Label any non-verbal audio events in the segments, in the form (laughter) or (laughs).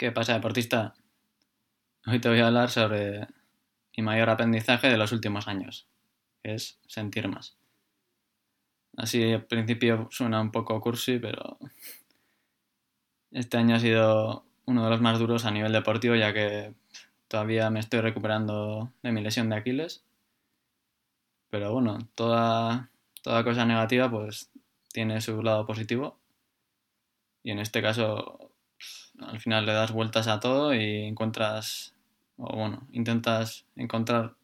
¿Qué pasa, deportista? Hoy te voy a hablar sobre mi mayor aprendizaje de los últimos años, que es sentir más. Así al principio suena un poco cursi, pero este año ha sido uno de los más duros a nivel deportivo, ya que todavía me estoy recuperando de mi lesión de Aquiles. Pero bueno, toda, toda cosa negativa pues tiene su lado positivo. Y en este caso, al final le das vueltas a todo y encuentras, o bueno, intentas encontrar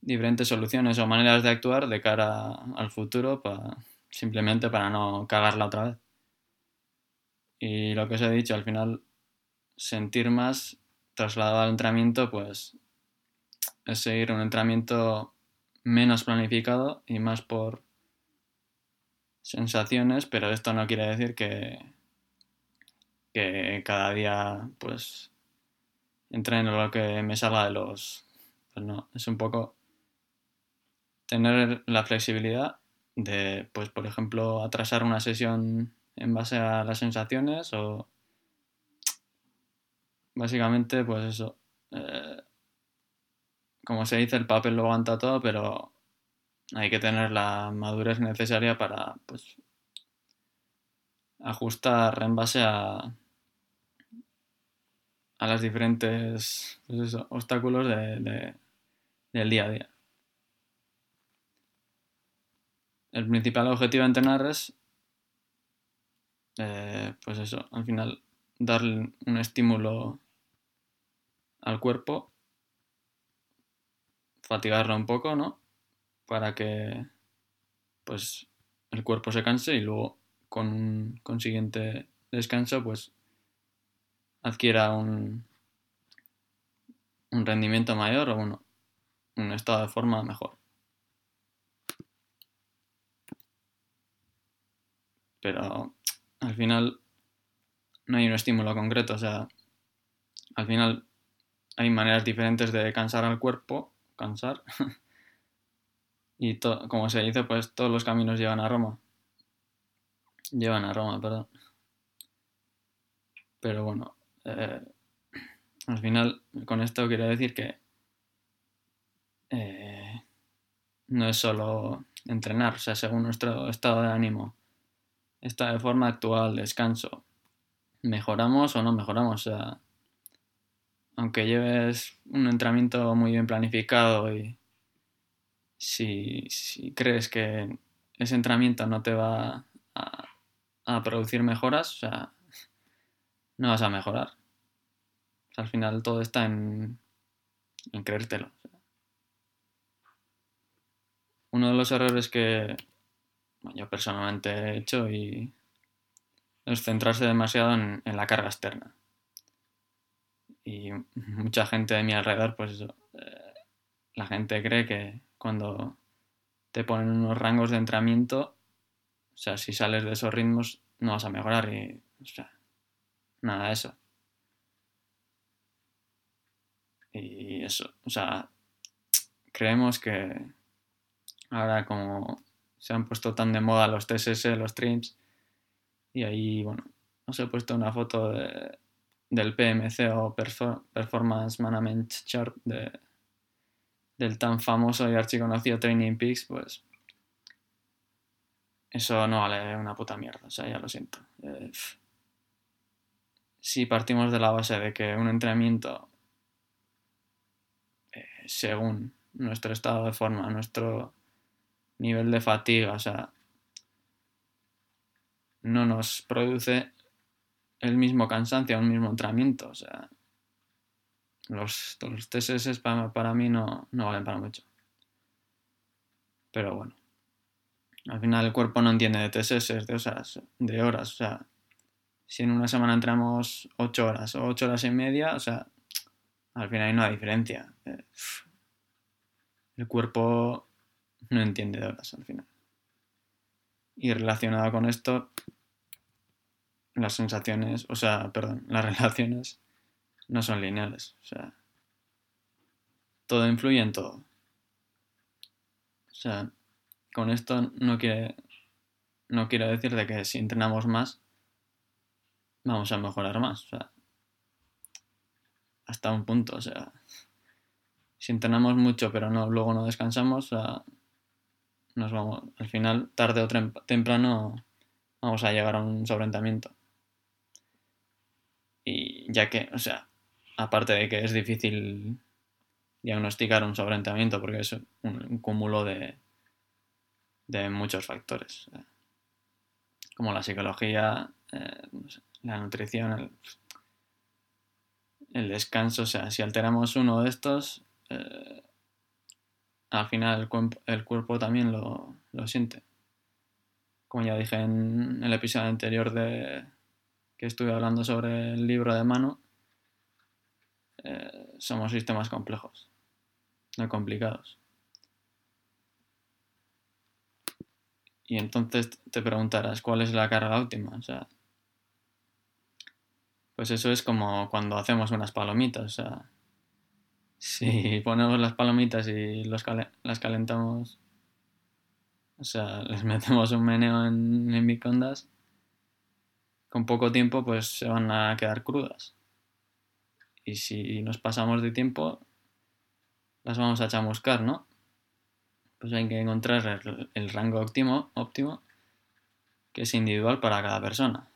diferentes soluciones o maneras de actuar de cara al futuro para, simplemente para no cagarla otra vez. Y lo que os he dicho, al final sentir más trasladado al entrenamiento, pues es seguir un entrenamiento menos planificado y más por sensaciones, pero esto no quiere decir que, que cada día pues entreno lo que me salga de los... Pues no, es un poco tener la flexibilidad de, pues por ejemplo, atrasar una sesión en base a las sensaciones o básicamente pues eso. Eh, como se dice, el papel lo aguanta todo, pero hay que tener la madurez necesaria para pues, ajustar en base a, a los diferentes pues obstáculos de, del día a día. El principal objetivo de entrenar es, eh, pues eso, al final darle un estímulo al cuerpo, fatigarlo un poco, ¿no? para que pues el cuerpo se canse y luego con un consiguiente descanso pues adquiera un, un rendimiento mayor o bueno, un estado de forma mejor. Pero al final no hay un estímulo concreto, o sea, al final hay maneras diferentes de cansar al cuerpo, cansar, (laughs) Y como se dice, pues todos los caminos llevan a Roma. Llevan a Roma, perdón. Pero bueno, eh, al final con esto quiero decir que eh, no es solo entrenar, o sea, según nuestro estado de ánimo, está de forma actual, descanso, mejoramos o no mejoramos, o sea, aunque lleves un entrenamiento muy bien planificado y si, crees que ese entrenamiento no te va a, producir mejoras, o sea, no vas a mejorar. al final todo está en, creértelo. Uno de los errores que yo personalmente he hecho y es centrarse demasiado en, la carga externa. Y mucha gente de mi alrededor, pues eso, eh, la gente cree que, cuando te ponen unos rangos de entrenamiento, o sea, si sales de esos ritmos no vas a mejorar y, nada de eso. Y eso, o sea, creemos que ahora como se han puesto tan de moda los TSS, los trims, y ahí, bueno, os he puesto una foto del PMC o Performance Management Chart de, del tan famoso y archiconocido Training Peaks, pues eso no vale una puta mierda, o sea, ya lo siento. Eh, si partimos de la base de que un entrenamiento, eh, según nuestro estado de forma, nuestro nivel de fatiga, o sea, no nos produce el mismo cansancio, un mismo entrenamiento, o sea, los, los TSS para, mí no, valen para mucho. Pero bueno. Al final el cuerpo no entiende de TSS, de horas, de horas. O sea, si en una semana entramos 8 horas o 8 horas y media, o sea, al final hay una diferencia. Eh, el cuerpo no entiende de horas al final. Y relacionado con esto, las sensaciones, o sea, perdón, (laughs) las relaciones no son lineales. O sea, todo influye en todo. O sea, con esto no quiere, no quiero decir de que si entrenamos más, vamos a mejorar más. O sea, hasta un punto. O sea, si entrenamos mucho pero no, luego no descansamos, nos vamos, al final, tarde o temprano, vamos a llegar a un sobreentrenamiento. Y ya que, o sea, aparte de que es difícil diagnosticar un sobreentrenamiento porque es un, cúmulo de, de muchos factores, como la psicología, eh, la nutrición, el, descanso, o sea, si alteramos uno de estos, eh, al final el, cuerpo también lo, siente. Como ya dije en el episodio anterior de que estuve hablando sobre el libro de mano, eh, somos sistemas complejos, no complicados. Y entonces te preguntarás, ¿cuál es la carga óptima? Pues eso es como cuando hacemos unas palomitas. O sea, si (laughs) ponemos las palomitas y los las calentamos, o sea, (laughs) les metemos un meneo en, en microondas, con poco tiempo pues se van a quedar crudas. Y si nos pasamos de tiempo, las vamos a chamuscar, ¿no? Pues hay que encontrar el, el rango óptimo, óptimo que es individual para cada persona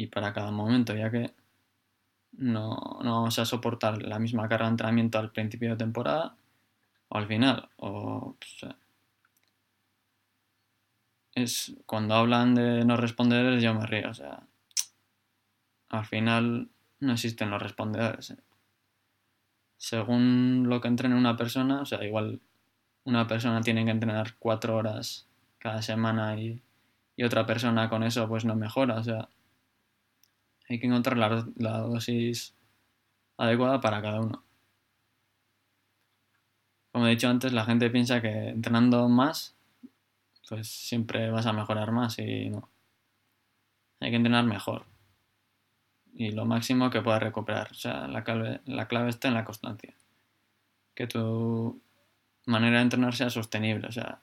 y para cada momento, ya que no, vamos a soportar la misma carga de entrenamiento al principio de temporada o al final. O, pues, es cuando hablan de no respondedores yo me río, o sea, al final no existen los respondedores. ¿eh? Según lo que entrene una persona, o sea, igual una persona tiene que entrenar cuatro horas cada semana y, y otra persona con eso pues no mejora, o sea, hay que encontrar la, dosis adecuada para cada uno. Como he dicho antes, la gente piensa que entrenando más, pues siempre vas a mejorar más y no. Hay que entrenar mejor. Y lo máximo que puedas recuperar. O sea, la clave, la clave está en la constancia. Que tu manera de entrenar sea sostenible. O sea,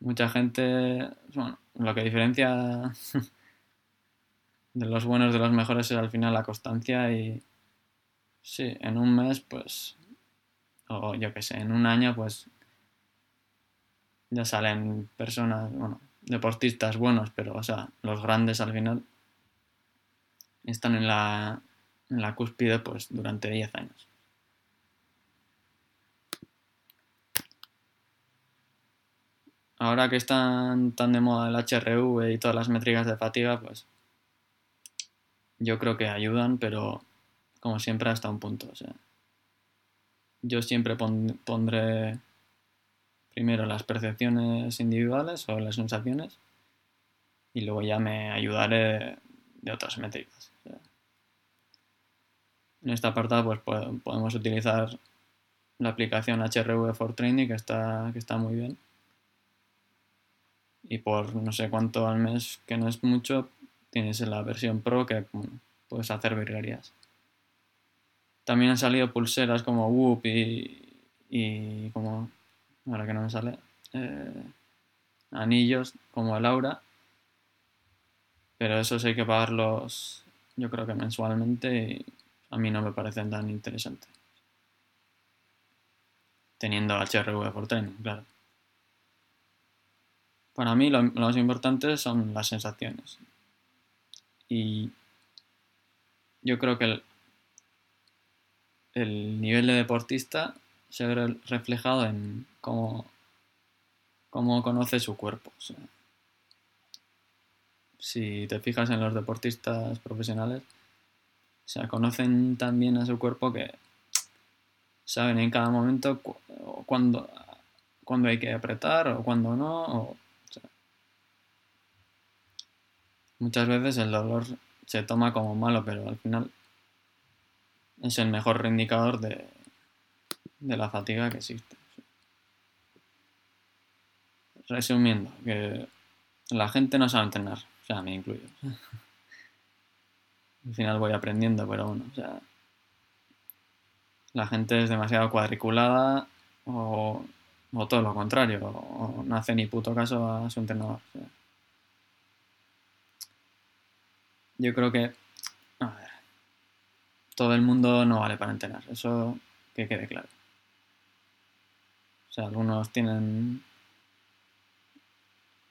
mucha gente, bueno, lo que diferencia (laughs) de los buenos, de los mejores es al final la constancia y sí, en un mes pues, o yo qué sé, en un año pues ya salen personas, bueno, deportistas buenos, pero o sea, los grandes al final están en la, en la cúspide pues durante 10 años. Ahora que están tan de moda el HRV y todas las métricas de fatiga, pues yo creo que ayudan, pero como siempre hasta un punto. O sea, yo siempre pondré primero las percepciones individuales o las sensaciones y luego ya me ayudaré de otras métricas. en esta apartado pues podemos utilizar la aplicación HRV for Training que está, que está muy bien y por no sé cuánto al mes que no es mucho tienes la versión Pro que puedes hacer virguerías. También han salido pulseras como Whoop y, como, ahora que no me sale, eh, anillos como el Aura. Pero esos hay que pagarlos, yo creo que mensualmente y a mí no me parecen tan interesantes. Teniendo HRV por training, claro. Para mí lo más importante son las sensaciones. Y yo creo que el, nivel de deportista se ve reflejado en cómo, cómo conoce su cuerpo. si te fijas en los deportistas profesionales, o sea, conocen tan bien a su cuerpo que saben en cada momento cuándo, cuando hay que apretar o cuándo no. Muchas veces el dolor se toma como malo, pero al final es el mejor indicador de, la fatiga que existe. Resumiendo, que la gente no sabe entrenar, o sea, me incluyo. (laughs) Al final voy aprendiendo, pero bueno, o sea, la gente es demasiado cuadriculada o, todo lo contrario, o, no hace ni puto caso a su entrenador. Yo creo que. A ver. todo el mundo no vale para entrenar, eso que quede claro. O sea, algunos tienen...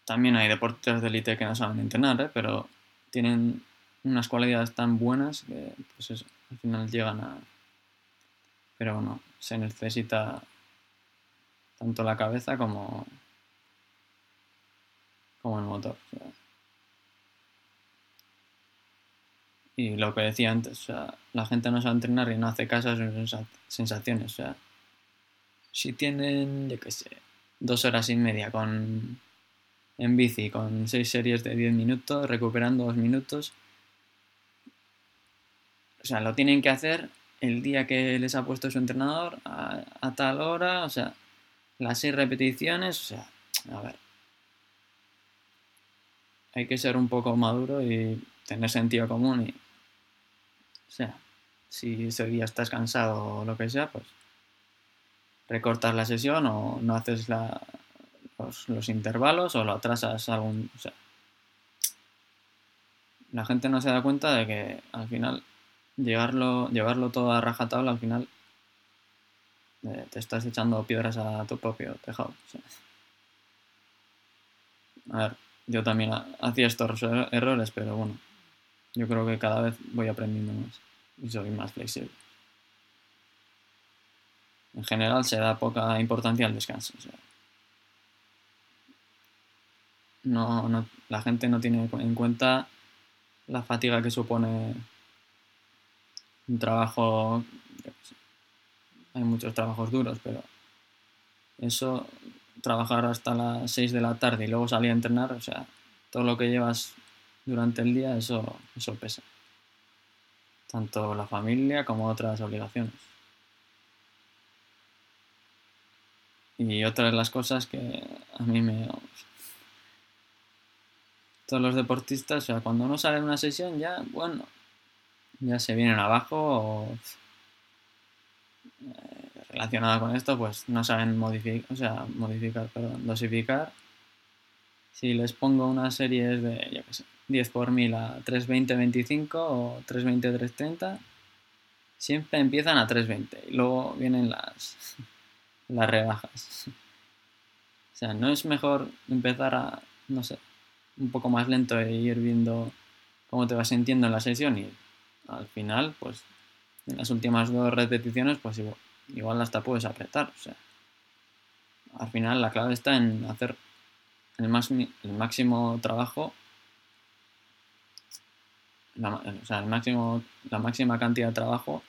También hay deportes de élite que no saben entrenar, ¿eh? pero tienen unas cualidades tan buenas que, pues eso, al final llegan a... Pero bueno, se necesita tanto la cabeza como, como el motor. Y lo que decía antes, o sea, la gente no sabe entrenar y no hace caso a sus sensaciones. O sea, si tienen, yo qué sé, dos horas y media con, en bici con seis series de 10 minutos, recuperando dos minutos, o sea, lo tienen que hacer el día que les ha puesto su entrenador a, a tal hora, o sea, las seis repeticiones, o sea, a ver. Hay que ser un poco maduro y tener sentido común y o sea, si ese día estás cansado o lo que sea, pues recortas la sesión o no haces los, intervalos o lo atrasas algún... O sea, la gente no se da cuenta de que al final llevarlo, llevarlo todo a rajatabla al final eh, te estás echando piedras a tu propio tejado. A ver, yo también hacía estos errores, pero bueno, yo creo que cada vez voy aprendiendo más y soy más flexible. En general se da poca importancia al descanso. no, la gente no tiene en cuenta la fatiga que supone un trabajo. Hay muchos trabajos duros, pero eso, trabajar hasta las 6 de la tarde y luego salir a entrenar, o sea, todo lo que llevas durante el día, eso, eso pesa tanto la familia como otras obligaciones. Y otra de las cosas que a mí me... todos los deportistas, o sea, cuando uno sale en una sesión ya, bueno, ya se vienen abajo o eh, relacionado con esto, pues no saben modificar, o sea, modificar, perdón, dosificar. Si les pongo una serie de, yo qué sé, 10 por 1000 a 320-25 o 320-330, siempre empiezan a 320 y luego vienen las, (laughs) las rebajas. (laughs) O sea, no es mejor empezar a, no sé, un poco más lento e ir viendo cómo te vas sintiendo en la sesión y al final, pues, en las últimas dos repeticiones, pues igual, igual hasta puedes apretar. O sea, al final la clave está en hacer el, máximo trabajo o sea, el máximo, la máxima cantidad de trabajo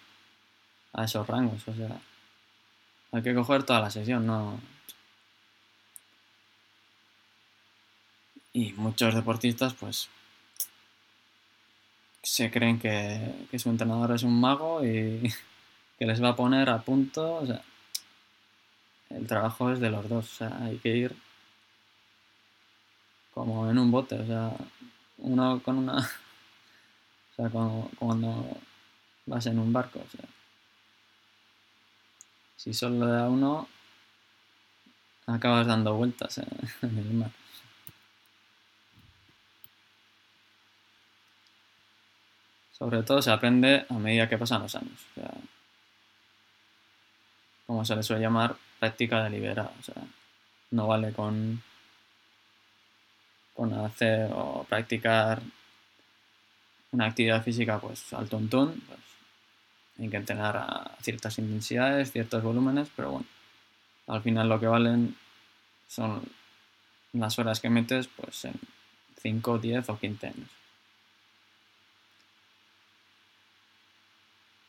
a esos rangos. O sea, hay que coger toda la sesión, no. Y muchos deportistas, pues, se creen que, que su entrenador es un mago y (laughs) que les va a poner a punto. O sea, el trabajo es de los dos. O sea, hay que ir como en un bote. O sea, uno con una (laughs) o sea, cuando, vas en un barco, o sea, si solo da uno, acabas dando vueltas (laughs) en, el mar. Sobre todo se aprende a medida que pasan los años. O sea, como se le suele llamar, práctica deliberada. O sea, no vale con, con hacer o practicar una actividad física pues al tontón, pues hay que entrenar a ciertas intensidades, ciertos volúmenes, pero bueno, al final lo que valen son las horas que metes pues en 5, 10 o 15 años.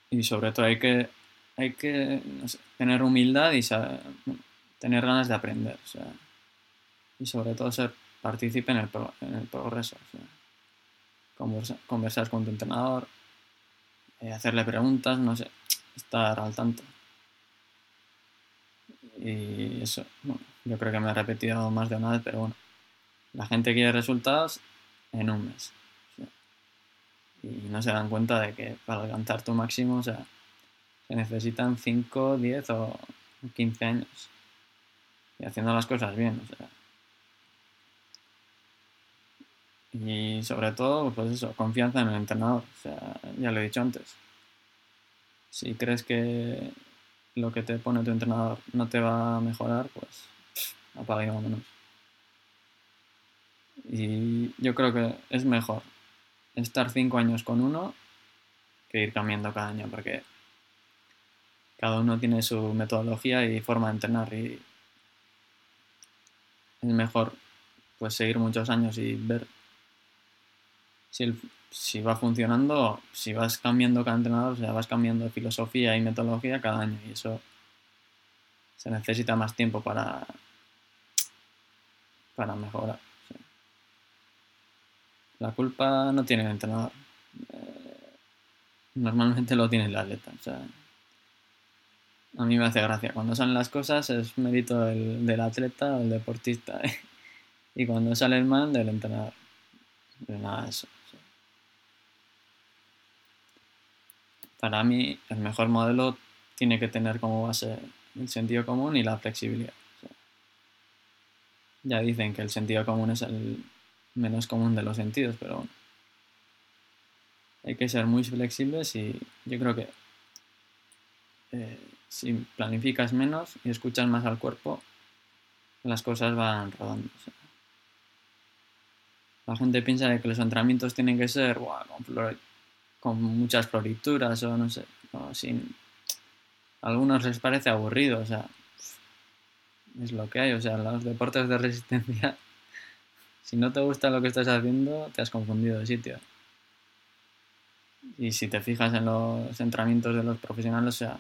Y sobre todo hay que, hay que tener humildad y tener ganas de aprender. y sobre todo ser partícipe en el, en el progreso conversar con tu entrenador, eh, hacerle preguntas, no sé, estar al tanto. Y eso, bueno, yo creo que me he repetido más de una vez, pero bueno, la gente quiere resultados en un mes. y no se dan cuenta de que para alcanzar tu máximo, o sea, se necesitan 5, 10 o 15 años. Y haciendo las cosas bien, o sea, Y sobre todo, pues eso, confianza en el entrenador. O sea, ya lo he dicho antes. Si crees que lo que te pone tu entrenador no te va a mejorar, pues apaga y vámonos. Y yo creo que es mejor estar cinco años con uno que ir cambiando cada año, porque cada uno tiene su metodología y forma de entrenar y es mejor pues seguir muchos años y ver si, va funcionando, si vas cambiando cada entrenador, o sea, vas cambiando filosofía y metodología cada año y eso se necesita más tiempo para, para mejorar. La culpa no tiene el entrenador. Eh, normalmente lo tiene el atleta. O sea, a mí me hace gracia. Cuando salen las cosas es mérito del, del atleta o del deportista. (laughs) y cuando sale el mal, del entrenador. De nada de eso. Para mí, el mejor modelo tiene que tener como base el sentido común y la flexibilidad. ya dicen que el sentido común es el menos común de los sentidos, pero bueno. Hay que ser muy flexibles y yo creo que eh, si planificas menos y escuchas más al cuerpo, las cosas van rodando. La gente piensa que los entrenamientos tienen que ser con, muchas florituras o no sé, sin... A algunos les parece aburrido, o sea, es lo que hay, o sea, los deportes de resistencia, (laughs) si no te gusta lo que estás haciendo, te has confundido de sitio. Y si te fijas en los entrenamientos de los profesionales, o sea,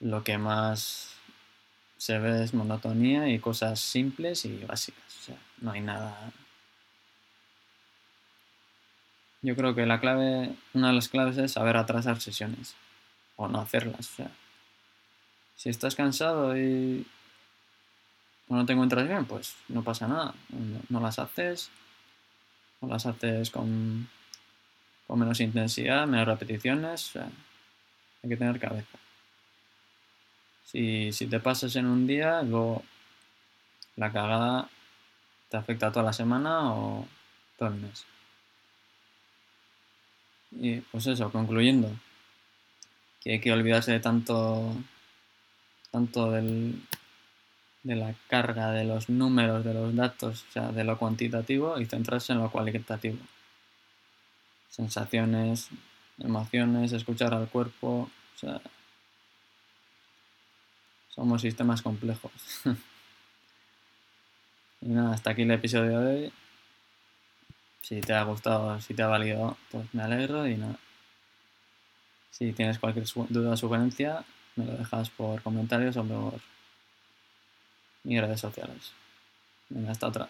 lo que más se ve es monotonía y cosas simples y básicas. O sea, no hay nada. Yo creo que la clave, una de las claves es saber atrasar sesiones o no hacerlas. Si estás cansado y no te encuentras bien, pues no pasa nada. No, las haces, o las haces con, con menos intensidad, menos repeticiones. O sea, hay que tener cabeza. Si, si te pasas en un día, luego la cagada te afecta toda la semana o todo el mes. Y pues eso, concluyendo, que hay que olvidarse de tanto, tanto del, de la carga, de los números, de los datos, o sea, de lo cuantitativo y centrarse en lo cualitativo. Sensaciones, emociones, escuchar al cuerpo, o sea, somos sistemas complejos. (laughs) y nada, hasta aquí el episodio de hoy. Si te ha gustado, si te ha valido, pues me alegro y nada. Si tienes cualquier duda o sugerencia, me lo dejas por comentarios o por mis redes sociales. Venga, hasta otra.